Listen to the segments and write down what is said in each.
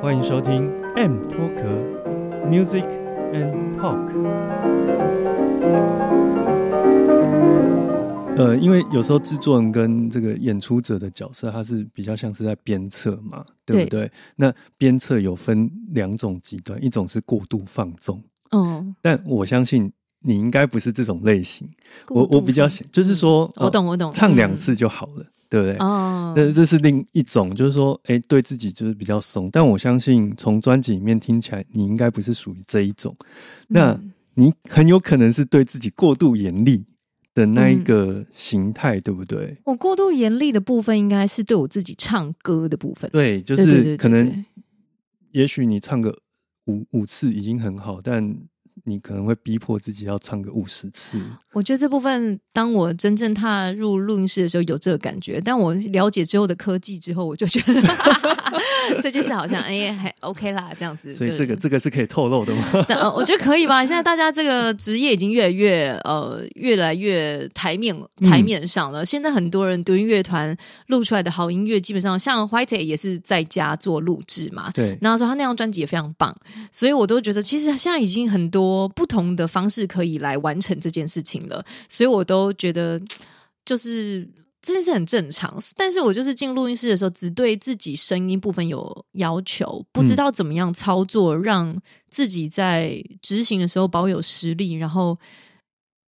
欢迎收听 M 脱壳 Music and Talk。呃，因为有时候制作人跟这个演出者的角色，他是比较像是在鞭策嘛，对不对？那鞭策有分两种极端，一种是过度放纵，嗯，但我相信你应该不是这种类型。我我比较放就是说，我懂我懂唱两嗯次就好了，对不对？哦，那这是另一种，就是说，哎，对自己就是比较松。但我相信从专辑里面听起来，你应该不是属于这一种。那嗯你很有可能是对自己过度严厉的那一嗯个形态，对不对？我过度严厉的部分，应该是对我自己唱歌的部分。对，就是可能，也许你唱个五五次已经很好，但你可能会逼迫自己要唱个五十次。我觉得这部分，当我真正踏入录音室的时候，有这个感觉。但我了解之后的科技之后，我就觉得 这件事好像哎还 OK 啦，这样子。所以这个这个是可以透露的吗？我觉得可以吧。现在大家这个职业已经越来越呃越来越台面嗯台面上了。现在很多人独立乐团录出来的好音乐，基本上像 White 也是在家做录制嘛。对，然后说他那张专辑也非常棒，所以我都觉得其实现在已经很多不同的方式可以来完成这件事情了，所以我都觉得 就是这件事很正常。但是我就是进录音室的时候，只对自己声音部分有要求，不知道怎么样操作，让自己在执行的时候保有实力，然后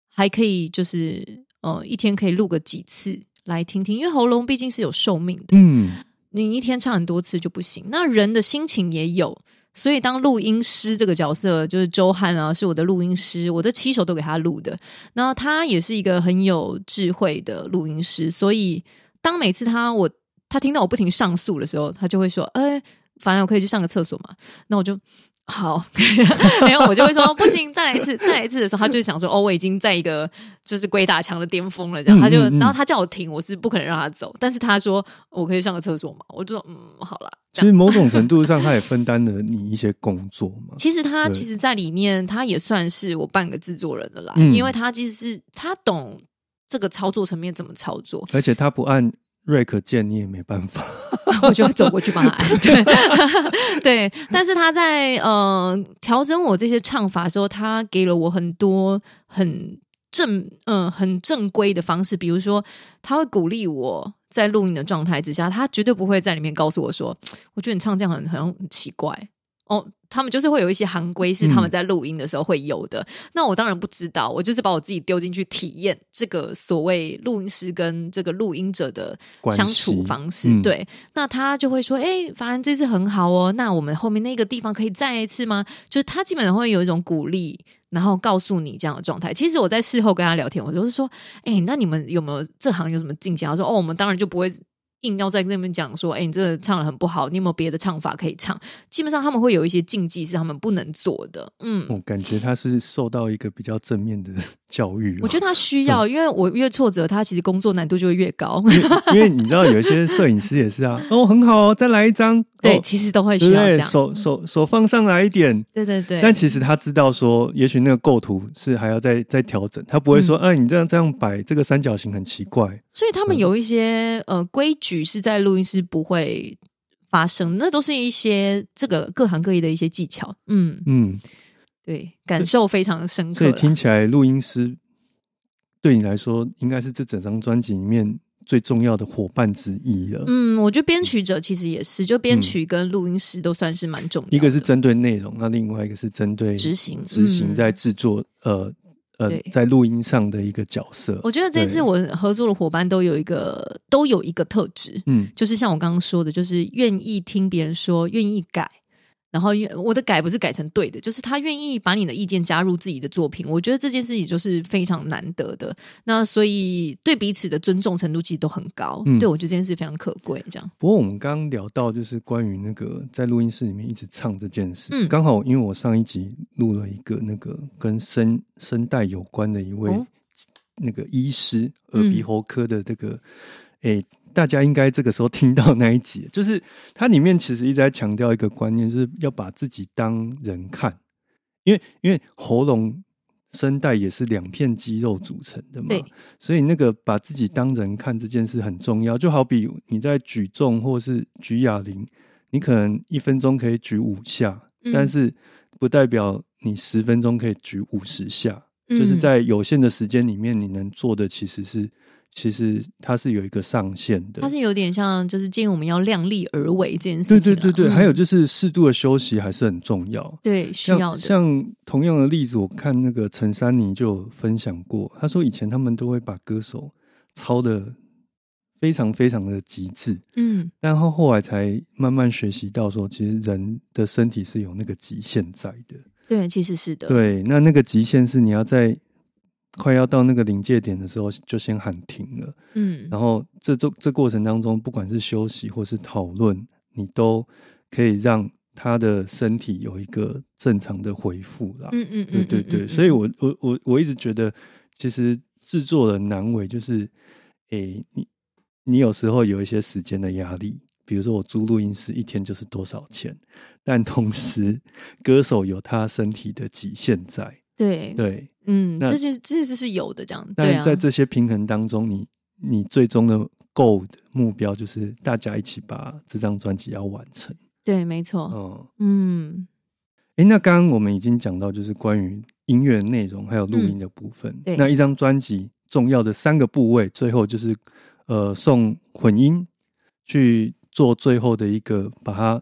还可以就是呃一天可以录个几次来听听，因为喉咙毕竟是有寿命的。嗯，你一天唱很多次就不行。那人的心情也有，所以当录音师这个角色，就是周汉啊，是我的录音师，我这七首都给他录的。那他也是一个很有智慧的录音师，所以当每次他我他听到我不停上诉的时候，他就会说：“哎、反正我可以去上个厕所嘛。”那我就。好，没有我就会说不行，再来一次，再来一次的时候，他就想说哦，我已经在一个就是鬼打墙的巅峰了，这样，他就嗯嗯嗯然后他叫我停，我是不可能让他走，但是他说我可以上个厕所嘛，我就说嗯，好啦。其实 某种程度上，他也分担了你一些工作嘛。其实他其实，在里面他也算是我半个制作人的啦，嗯因为他其实是他懂这个操作层面怎么操作，而且他不按瑞克见，你也没办法。我就要走过去帮他按。对 对，但是他在呃调整我这些唱法的时候，他给了我很多很正嗯、很正规的方式，比如说他会鼓励我在录音的状态之下，他绝对不会在里面告诉我说，我觉得你唱这样很好像很奇怪。哦，他们就是会有一些行规是他们嗯在录音的时候会有的。那我当然不知道，我就是把我自己丢进去体验这个所谓录音师跟这个录音者的相处方式。嗯对，那他就会说：“哎、反正这次很好哦，那我们后面那个地方可以再一次吗？”就是他基本上会有一种鼓励，然后告诉你这样的状态。其实我在事后跟他聊天，我就是说：“哎、那你们有没有这行有什么境界？”他说：“哦，我们当然就不会。”硬要在那边讲说，哎、你这个唱的很不好，你有没有别的唱法可以唱？基本上他们会有一些禁忌是他们不能做的。嗯，我感觉他是受到一个比较正面的 教育、我觉得他需要，因为我越挫折，他其实工作难度就会越高。得，因为你知道有一些摄影师也是啊，哦，很好哦，再来一张，对，哦其实都会？需要这样。手手手放上来一点。对对对，但其实他知道说，也许那个构图是还要再再调整，他不会说，嗯哎、你这样这样摆这个三角形很奇怪。所以他们有一些、呃规矩是在录音室不会发生，那都是一些这个各行各业的一些技巧。嗯，嗯，对，感受非常深刻所以。听起来录音师对你来说，应该是这整张专辑里面最重要的伙伴之一了。嗯，我觉得编曲者其实也是，就编曲跟录音师都算是蛮重要的。一个是针对内容，那另外一个是针对执行执行嗯在制作、呃呃在录音上的一个角色。我觉得这次我合作的伙伴都有一个都有一个特质，嗯就是像我刚刚说的，就是愿意听别人说，愿意改，然后愿我的改不是改成对的，就是他愿意把你的意见加入自己的作品，我觉得这件事情就是非常难得的。那所以对彼此的尊重程度其实都很高，嗯对我觉得这件事非常可贵。这样，不过我们刚刚聊到就是关于那个在录音室里面一直唱这件事，嗯刚好因为我上一集录了一个那个跟声声带有关的一位哦那个医师，嗯耳鼻喉科的这个，诶、大家应该这个时候听到那一集，就是它里面其实一直在强调一个观念，就是要把自己当人看，因为因为喉咙。声带也是两片肌肉组成的嘛，所以那个把自己当人看这件事很重要。就好比你在举重或是举哑铃，你可能一分钟可以举五下，嗯但是不代表你十分钟可以举五十下。就是嗯在有限的时间里面，你能做的其实是，其实它是有一个上限的。它是有点像，就是建议我们要量力而为这件事情啊。对对对，嗯还有就是适度的休息还是很重要。对需要像的，像同样的例子，我看那个陈珊妮就有分享过，他说以前他们都会把歌手操的非常非常的极致，嗯但后后来才慢慢学习到说，其实人的身体是有那个极限在的。对，其实是的，对，那那个极限是你要在快要到那个临界点的时候就先喊停了，嗯。然后这这这过程当中，不管是休息或是讨论，你都可以让他的身体有一个正常的回复啦。嗯嗯嗯，对对所以我我我我一直觉得，其实制作的难为就是，诶，你你有时候有一些时间的压力，比如说我租录音室一天就是多少钱，但同时歌手有他身体的极限在，对。对，嗯，那这些这些是有的，这样但在这些平衡当中，你你最终的 goal 的目标就是大家一起把这张专辑要完成，对，没错，嗯。嗯诶，那刚刚我们已经讲到，就是关于音乐内容还有录音的部分。那一张专辑重要的三个部位，最后就是呃送混音去做最后的一个把它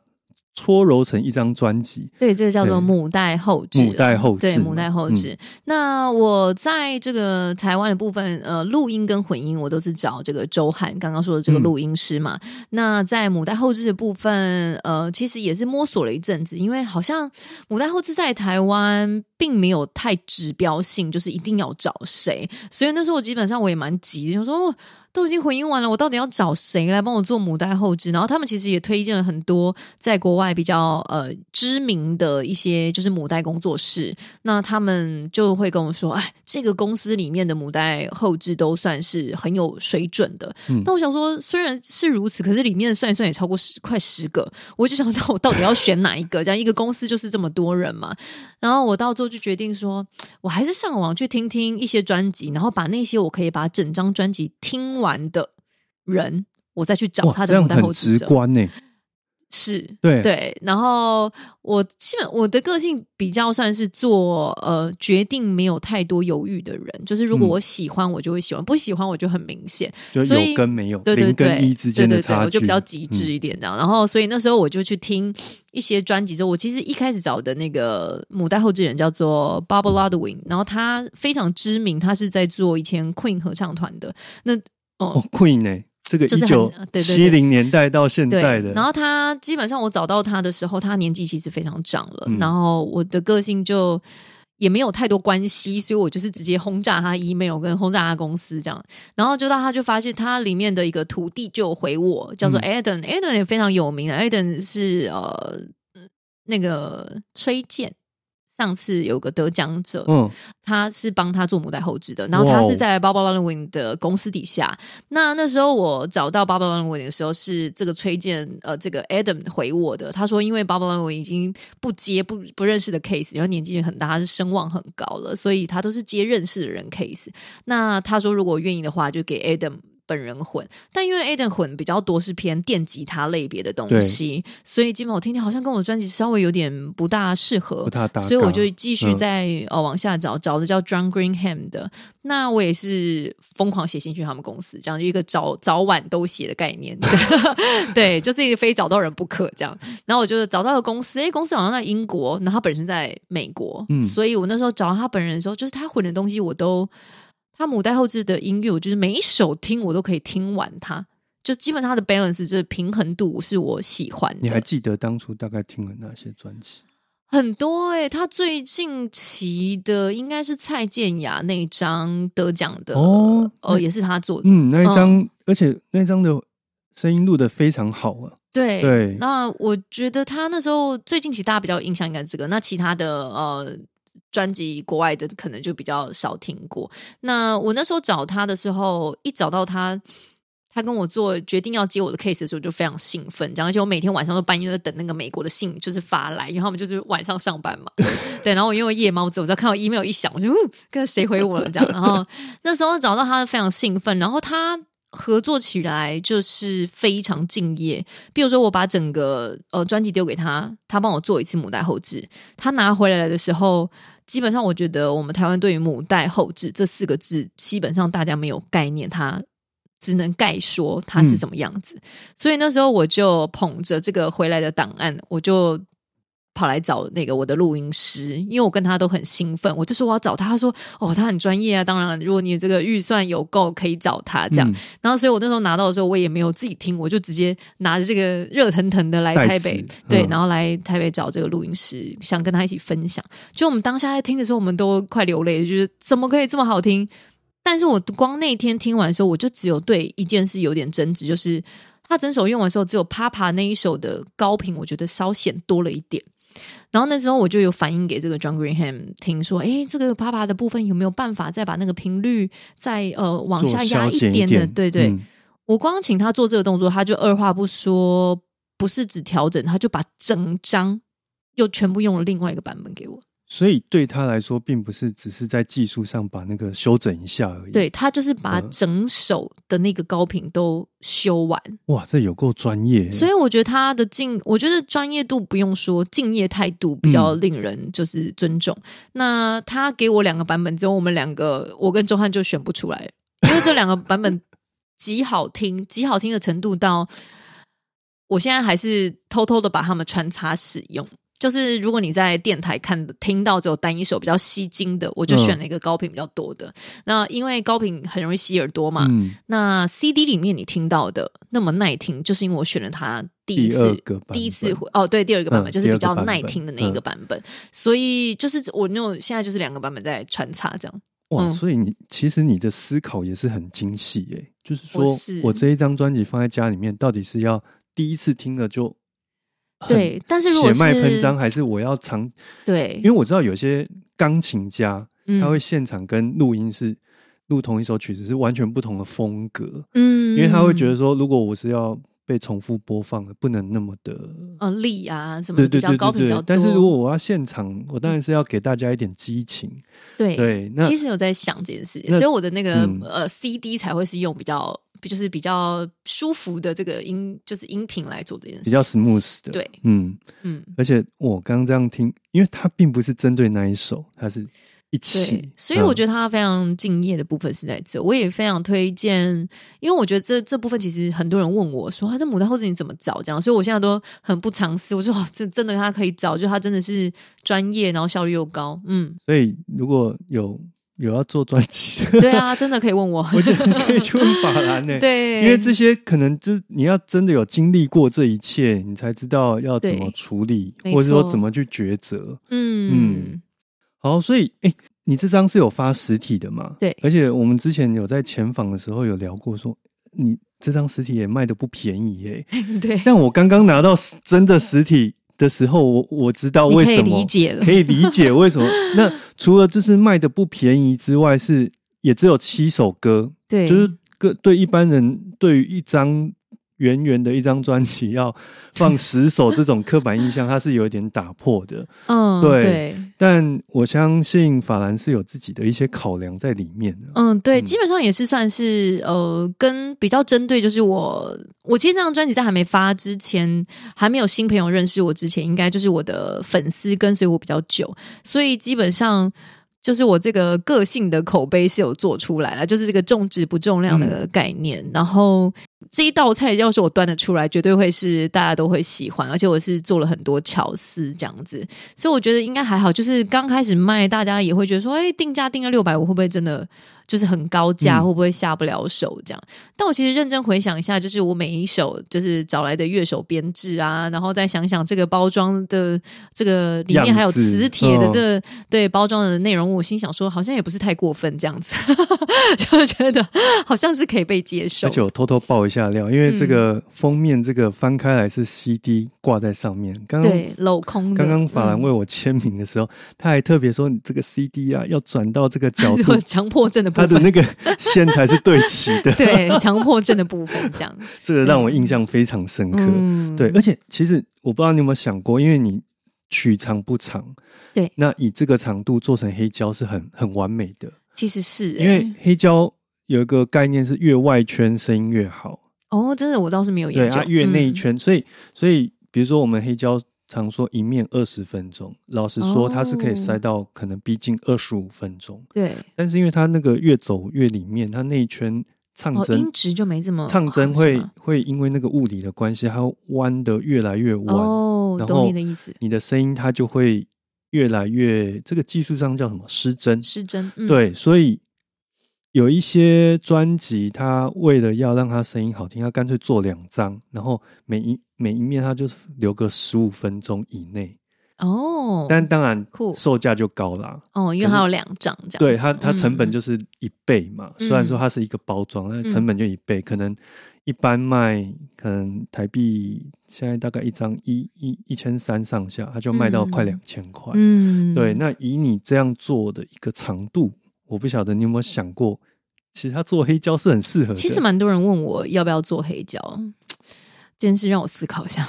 搓揉成一张专辑。对，这个叫做母带后置啊，母带后置对，母带后置。那我在这个台湾的部分，呃，录音跟混音我都是找这个周汉刚刚说的这个嗯录音师嘛。那在母带后置的部分，呃，其实也是摸索了一阵子，因为好像母带后置在台湾并没有太指标性，就是一定要找谁，所以那时候我基本上我也蛮急的，想说。哦都已经回应完了，我到底要找谁来帮我做母带后置？然后他们其实也推荐了很多在国外比较呃知名的一些就是母带工作室，那他们就会跟我说，哎，这个公司里面的母带后置都算是很有水准的。嗯那我想说，虽然是如此，可是里面算一算也超过十快十个，我就想到我到底要选哪一个？这样一个公司就是这么多人嘛。然后我到最后就决定说，我还是上网去听听一些专辑，然后把那些我可以把整张专辑听完的人，我再去找，他的母带后置者。观呢。是对对，然后我基本我的个性比较算是做呃决定没有太多犹豫的人，就是如果嗯我喜欢我就会喜欢，不喜欢我就很明显。就所以有跟没有，对对零对，跟一之间的对我就比较极致一点这样。然后，所以那时候我就去听一些专辑之后，我其实一开始找的那个母带后置人叫做 Bob Ludwig，然后他非常知名，他是在做以前 Queen 合唱团的。那哦。哦，Queen 呢，这个一九七零年代到现在的，然后他基本上我找到他的时候，他年纪其实非常长了，嗯。然后我的个性就。也没有太多关系，所以我就是直接轰炸他 email 跟轰炸他公司这样，然后就到他就发现他里面的一个徒弟就回我，叫做嗯。Adam，Adam、也非常有名的，Adam 是呃那个崔健，上次有个得奖者，嗯，他是帮他做母带后置的，然后他是在 Bob Lundwin 的公司底下。那那时候我找到 Bob Lundwin 的时候，是这个崔健呃，这个 Adam 回我的，他说因为 Bob Lundwin 已经不接不不认识的 case，然后年纪也很大，他是声望很高了，所以他都是接认识的人 case。那他说如果愿意的话，就给 Adam。本人混，但因为 Aden 混比较多是偏电吉他类别的东西，所以基本我听听好像跟我专辑稍微有点不大适合，不大搭，所以我就继续嗯在、呃往下找，找的叫 John Greenham 的。那我也是疯狂写信去他们公司，这样一个早早晚都写的概念。对，就是一个非找到人不可这样。然后我就找到了公司，哎，公司好像在英国，然后他本身在美国，嗯所以我那时候找到他本人的时候，就是他混的东西我都。他母带后置的音乐，我就是每一首听我都可以听完它，就基本上它的 balance 这平衡度是我喜欢的。你还记得当初大概听了哪些专辑？很多哎、他最近期的应该是蔡健雅那一张得奖的哦哦，也是他做的。嗯，那一张，而且那张的声音录的非常好啊。对对那我觉得他那时候最近期大家比较印象应该是这个，那其他的呃专辑国外的可能就比较少听过。那我那时候找他的时候，一找到他。他跟我做决定要接我的 case 的时候，就非常兴奋，这样而且我每天晚上都半夜在等那个美国的信，就是发来，因为他们就是晚上上班嘛，对，然后我因为夜猫子，我只要看到 email 一响，我就嗯，跟谁回我了这样，然后 那时候找到他非常兴奋，然后他合作起来就是非常敬业。比如说，我把整个呃专辑丢给他，他帮我做一次母带后置，他拿回来的时候，基本上我觉得我们台湾对于母带后置这四个字，基本上大家没有概念，它只能概说它是什么样子。所以那时候我就捧着这个回来的档案，我就。跑来找那个我的录音师，因为我跟他都很兴奋，我就说我要找他，他说哦，他很专业啊，当然如果你这个预算有够，可以找他这样。嗯然后，所以我那时候拿到的时候，我也没有自己听，我就直接拿着这个热腾腾的来台北，对，嗯然后来台北找这个录音师，想跟他一起分享。就我们当下在听的时候，我们都快流泪了，就是怎么可以这么好听？但是我光那天听完的时候，我就只有对一件事有点争执，就是他整首用完的时候，只有《啪啪》那一首的高频，我觉得稍显多了一点。然后那时候我就有反映给这个 John Greenham 听说，诶，这个啪啪的部分有没有办法再把那个频率再呃往下压消减点的？对对，嗯我光请他做这个动作，他就二话不说，不是只调整，他就把整张又全部用了另外一个版本给我。所以对他来说，并不是只是在技术上把那个修整一下而已。，对他就是把嗯整首的那个高频都修完，哇，这有够专业。所以我觉得他的敬，我觉得专业度不用说，敬业态度比较令人就是尊重。那他给我两个版本之后，我们两个我跟周汉就选不出来，因为这两个版本极好听，极好听的程度到我现在还是偷偷的把它们穿插使用。就是如果你在电台看听到只有单一首比较吸睛的，我就选了一个高频比较多的。那因为高频很容易吸耳朵嘛，嗯，那 CD 里面你听到的那么耐听，就是因为我选了它第一次第一次会哦，对，第二个版本、嗯就是比较耐听的那一个版本，所以就是我那种现在就是两个版本在穿插这样。哇，嗯。所以你其实你的思考也是很精细诶，就是说我这一张专辑放在家里面，到底是要第一次听了就很对，但是如果血脉喷张，还是我要长？对因为，我知道有些钢琴家嗯他会现场跟录音是录同一首曲子是完全不同的风格，嗯因为他会觉得说，如果我是要被重复播放的，不能那么的。呃力啊什么对对对但是如果我要现场，我当然是要给大家一点激情。对对，那其实有在想这件事，情所以我的那个、嗯呃 CD 才会是用比较就是比较舒服的这个音就是音频来做这件事，比较 smooth 的。对，嗯，嗯。而且我刚刚这样听，因为它并不是针对那一首，它是一起对，，所以我觉得他非常敬业的部分是在这，我也非常推荐，因为我觉得这这部分其实很多人问我说，他这牡丹后置你怎么找这样，所以我现在都很不藏私，我说哦，这真的他可以找，就他真的是专业，然后效率又高，嗯，所以如果有有要做专辑的，对啊，真的可以问我，我觉得可以去问法兰呢。对，因为这些可能就是你要真的有经历过这一切，你才知道要怎么对处理，或者说怎么去抉择。嗯。好，所以哎、你这张是有发实体的嘛？对。而且我们之前有在前访的时候有聊过说你这张实体也卖的不便宜耶、对，但我刚刚拿到真的实体的时候，我我知道为什么理解了。可，以理解为什么。那除了就是卖的不便宜之外，是也只有七首歌，对，就是个对一般人对于一张圆圆的一张专辑要放十首这种刻板印象，它是有一点打破的。嗯，对对。但我相信法兰是有自己的一些考量在里面的。嗯，对，嗯基本上也是算是呃，跟比较针对，就是我，我其实这张专辑在还没发之前，还没有新朋友认识我之前，应该就是我的粉丝跟随我比较久，所以基本上就是我这个个性的口碑是有做出来了，就是这个重质不重量的概念。然后这一道菜要是我端得出来，绝对会是大家都会喜欢，而且我是做了很多巧思这样子，所以我觉得应该还好。就是刚开始卖，大家也会觉得说，哎，定价定了六百五，会不会真的就是很高价，嗯会不会下不了手这样？但我其实认真回想一下，就是我每一首就是找来的乐手编制啊，然后再想想这个包装的这个里面还有磁铁的哦这个、对包装的内容，我心想说好像也不是太过分这样子，就觉得好像是可以被接受而。且我偷偷爆一下料，因为这嗯个封面这个翻开来是 CD 挂在上面。刚刚对，镂空的。刚刚法兰嗯为我签名的时候，他还特别说你这个 CD 啊要转到这个角度，强迫症的它的那个线才是对齐的。对强迫症的部分这样。这个让我印象非常深刻。嗯，对，而且其实我不知道你有没有想过，因为你取长不长，对。那以这个长度做成黑胶是很很完美的，其实是、因为欸黑胶有一个概念是越外圈声音越好，哦，真的我倒是没有研究，对啊，越内嗯。圈，所以所以比如说我们黑胶常说一面二十分钟，老实说它是可以哦。塞到可能逼近二十五分钟，对，但是因为它那个越走越里面，它那一圈唱哦，针、音质就没这么唱针会会因为那个物理的关系，它弯的越来越弯，哦，懂然后你的意思，你的声音它就会越来越，这个技术上叫什么？失真？失真，嗯，对，所以有一些专辑，它为了要让它声音好听，它干脆做两张，然后每一每一面它就是留个十五分钟以内，哦，但当然酷售价就高啦。哦，因为它有两张这样，对它，它成本嗯就是一倍嘛。嗯虽然说它是一个包装，但成本就一倍，可能一般卖可能台币现在大概一张一一一千三上下，它就卖到快嗯两千块。嗯，对，那以你这样做的一个长度，我不晓得你有没有想过，其实它做黑胶是很适合的。其实蛮多人问我要不要做黑胶，这件事让我思考一下，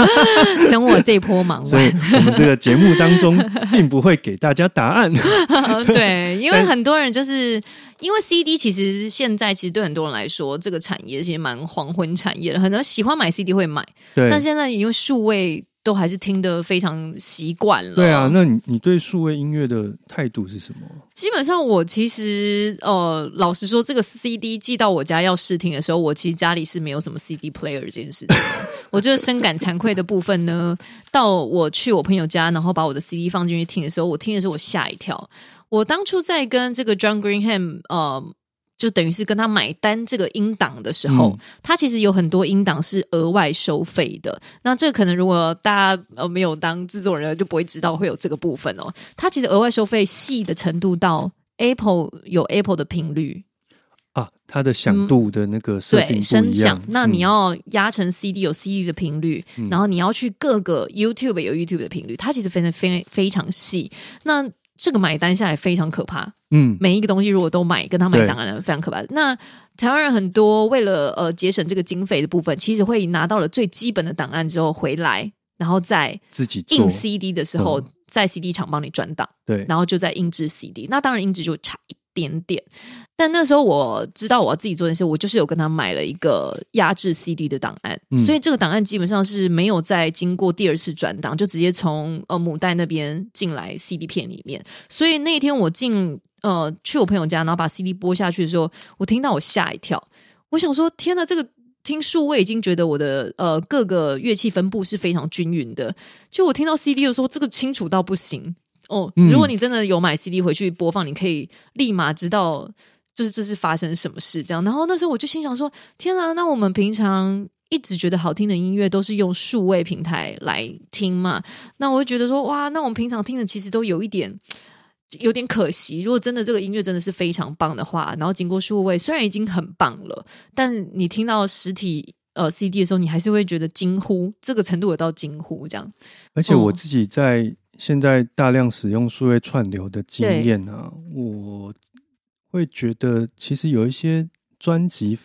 等我这一波忙所以完。我们这个节目当中并不会给大家答案。对，因为很多人就是因为 CD，其实现在其实对很多人来说，这个产业其实蛮黄昏产业的，很多人喜欢买 CD 会买，对但现在因为数位都还是听得非常习惯了。对啊，那你你对数位音乐的态度是什么？基本上我其实呃，老实说，这个 CD 寄到我家要试听的时候，我其实家里是没有什么 CD player 这件事情。我觉得深感惭愧的部分呢，到我去我朋友家，然后把我的 CD 放进去听的时候，我听的时候我吓一跳。我当初在跟这个 John Greenham 呃。就等于是跟他买单这个音档的时候，嗯他其实有很多音档是额外收费的。那这个可能如果大家呃没有当制作人，就不会知道会有这个部分哦。他其实额外收费细的程度到 Apple 有 Apple 的频率，啊，它的响度的那个设定对不声响。那你嗯要压成 CD 有 CD 的频率，嗯然后你要去各个 YouTube 有 YouTube 的频率，它其实非常非非常细。那这个买单下来非常可怕，嗯。每一个东西如果都买，跟他买对。当然非常可怕。那台湾人很多为了呃节省这个经费的部分，其实会拿到了最基本的档案之后回来，然后再自己印 CD 的时候，嗯。在 CD 厂帮你转档，对，然后就在印制 CD。那当然音质就差一点点，但那时候我知道我要自己做的事，我就是有跟他买了一个压制 CD 的档案，嗯。所以这个档案基本上是没有再经过第二次转档，就直接从呃母带那边进来 CD 片里面。所以那天我进呃去我朋友家，然后把 CD 播下去的时候，我听到我吓一跳，我想说天呐，这个。听数位已经觉得我的呃各个乐器分布是非常均匀的，就我听到 CD 的时候，这个清楚到不行哦。嗯如果你真的有买 CD 回去播放，你可以立马知道就是这是发生什么事这样。然后那时候我就心想说：天啊，那我们平常一直觉得好听的音乐都是用数位平台来听嘛？那我就觉得说：哇，那我们平常听的其实都有一点。有点可惜，如果真的这个音乐真的是非常棒的话，然后经过数位，虽然已经很棒了，但你听到实体呃 CD 的时候，你还是会觉得惊呼，这个程度有到惊呼这样。而且我哦自己在现在大量使用数位串流的经对验啊，我会觉得其实有一些专辑，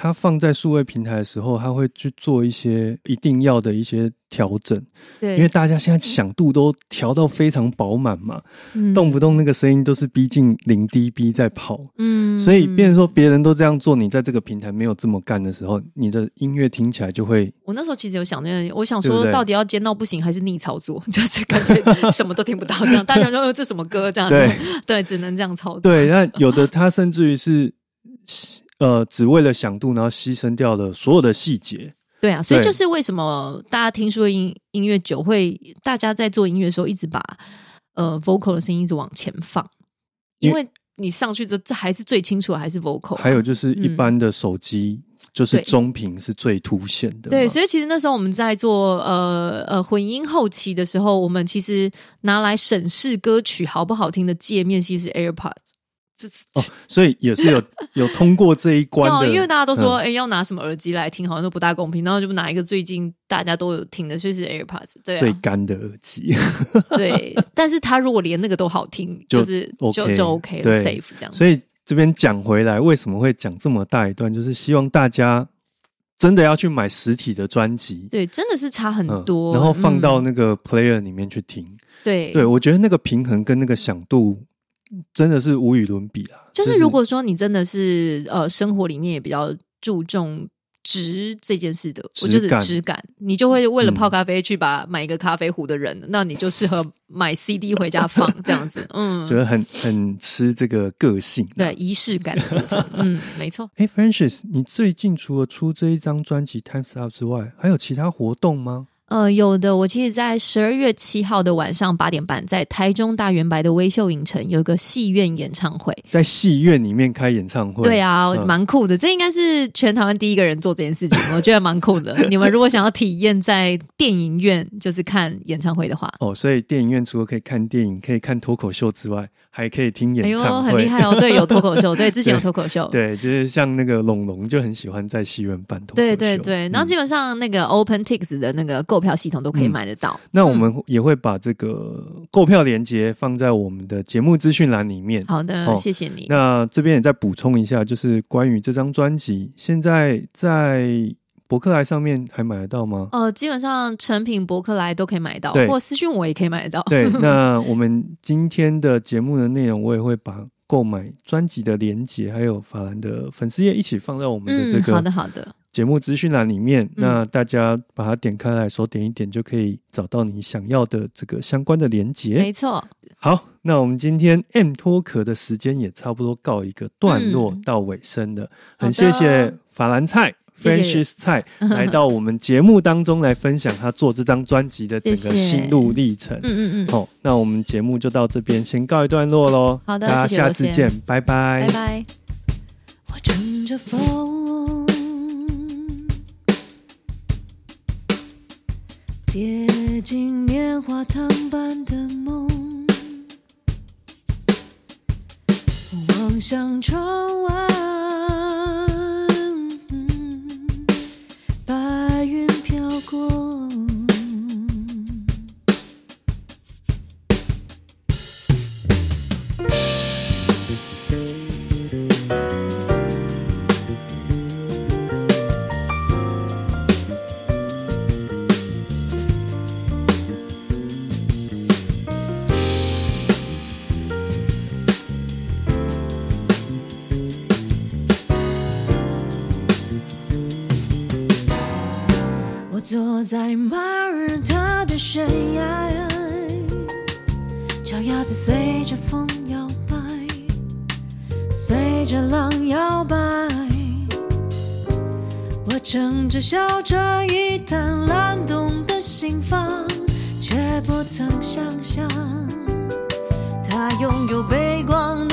它放在数位平台的时候，它会去做一些一定要的一些调整，对，因为大家现在响度都调到非常饱满嘛，嗯。动不动那个声音都是逼近零 dB 在跑。嗯。所以，变成说别人都这样做，你在这个平台没有这么干的时候，你的音乐听起来就会我那时候其实有想那个，我想说到底要尖到不行，还是逆操作，就是感觉什么都听不到这样。大家说呃这什么歌？这样，对。对，只能这样操作。对，那有的它甚至于是呃，只为了响度，然后牺牲掉了所有的细节。对啊，所以就是为什么大家听说音音乐酒会，大家在做音乐的时候一直把呃 vocal 的声音一直往前放，因因为你上去之后，这还是最清楚的，还是 vocal 啊。还有就是一般的手机，就是中频是最凸显的嘛。对，所以其实那时候我们在做呃呃混音后期的时候，我们其实拿来审视歌曲好不好听的界面，其实是 AirPods。这哦，所以也是有 有通过这一关要的，因为大家都说，嗯哎、要拿什么耳机来听，好像都不大公平，然后就拿一个最近大家都有听的，就是 AirPods。对啊，最干的耳机。对。但是他如果连那个都好听，就就是就就 OK 了，safe 这样子。所以这边讲回来，为什么会讲这么大一段？就是希望大家真的要去买实体的专辑，对，真的是差很嗯多。然后放到嗯那个 player 里面去听。对对我觉得那个平衡跟那个响度真的是无与伦比啊。就是如果说你真的是呃生活里面也比较注重值这件事的，我就是质感，你就会为了嗯泡咖啡去把买一个咖啡壶的人，那你就适合买 CD 回家放这样子，嗯，觉得很很吃这个个性。对，仪式感的部分，嗯，没错。哎，Francis，你最近除了出这一张专辑《Times Up》之外，还有其他活动吗？呃，有的，我其实，在十二月七号的晚上八点半，在台中大圆白的微秀影城有一个戏院演唱会。在戏院里面开演唱会？对啊，嗯蛮酷的。这应该是全台湾第一个人做这件事情，我觉得蛮酷的。你们如果想要体验在电影院就是看演唱会的话，哦，所以电影院除了可以看电影、可以看脱口秀之外，还可以听演唱会，很厉害哦！对，有脱口秀，对，之前有脱口秀。对，就是像那个龙龙就很喜欢在戏院办脱口秀。对对对，然后嗯基本上那个 OpenTix 的那个购票系统都可以买得到。那我们也会把这个购票链接放在我们的节目资讯栏里面。好的，哦谢谢你。那这边也再补充一下，就是关于这张专辑，现在在博客来上面还买得到吗？呃，基本上成品博客来都可以买到，或私讯我也可以买得到。对，那我们今天的节目的内容，我也会把购买专辑的链接，还有法兰的粉丝页一起放在我们的这嗯，好的好的，节目资讯栏里面。嗯那大家把它点开来，手点一点就可以找到你想要的这个相关的连接。没错。好，那我们今天 M 脱壳的时间也差不多告一个段落嗯到尾声了，很谢谢法兰菜。谢谢 Francis 蔡 来到我们节目当中来分享他做这张专辑的整个心路历程。嗯嗯嗯，好，那我们节目就到这边先告一段落喽。好的下次见，拜拜拜拜。我乘着风，跌进棉花糖般的梦，望向窗外，坐在马耳他的悬崖，脚丫子随着风摇摆，随着浪摇摆。我撑着小船一滩蓝洞的心房，却不曾想象，它拥有背光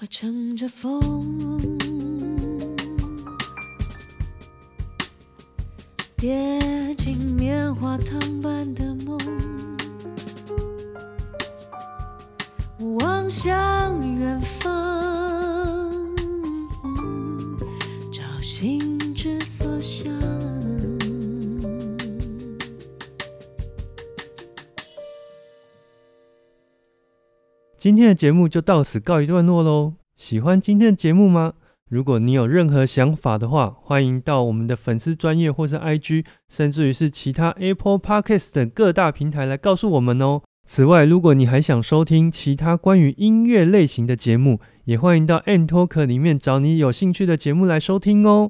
我乘着风，跌进棉花糖般的梦，妄想今天的节目就到此告一段落喽。喜欢今天的节目吗？如果你有任何想法的话，欢迎到我们的粉丝专业或是 IG，甚至于是其他 Apple Podcast 等各大平台来告诉我们哦。此外，如果你还想收听其他关于音乐类型的节目，也欢迎到 N Talk 里面找你有兴趣的节目来收听哦。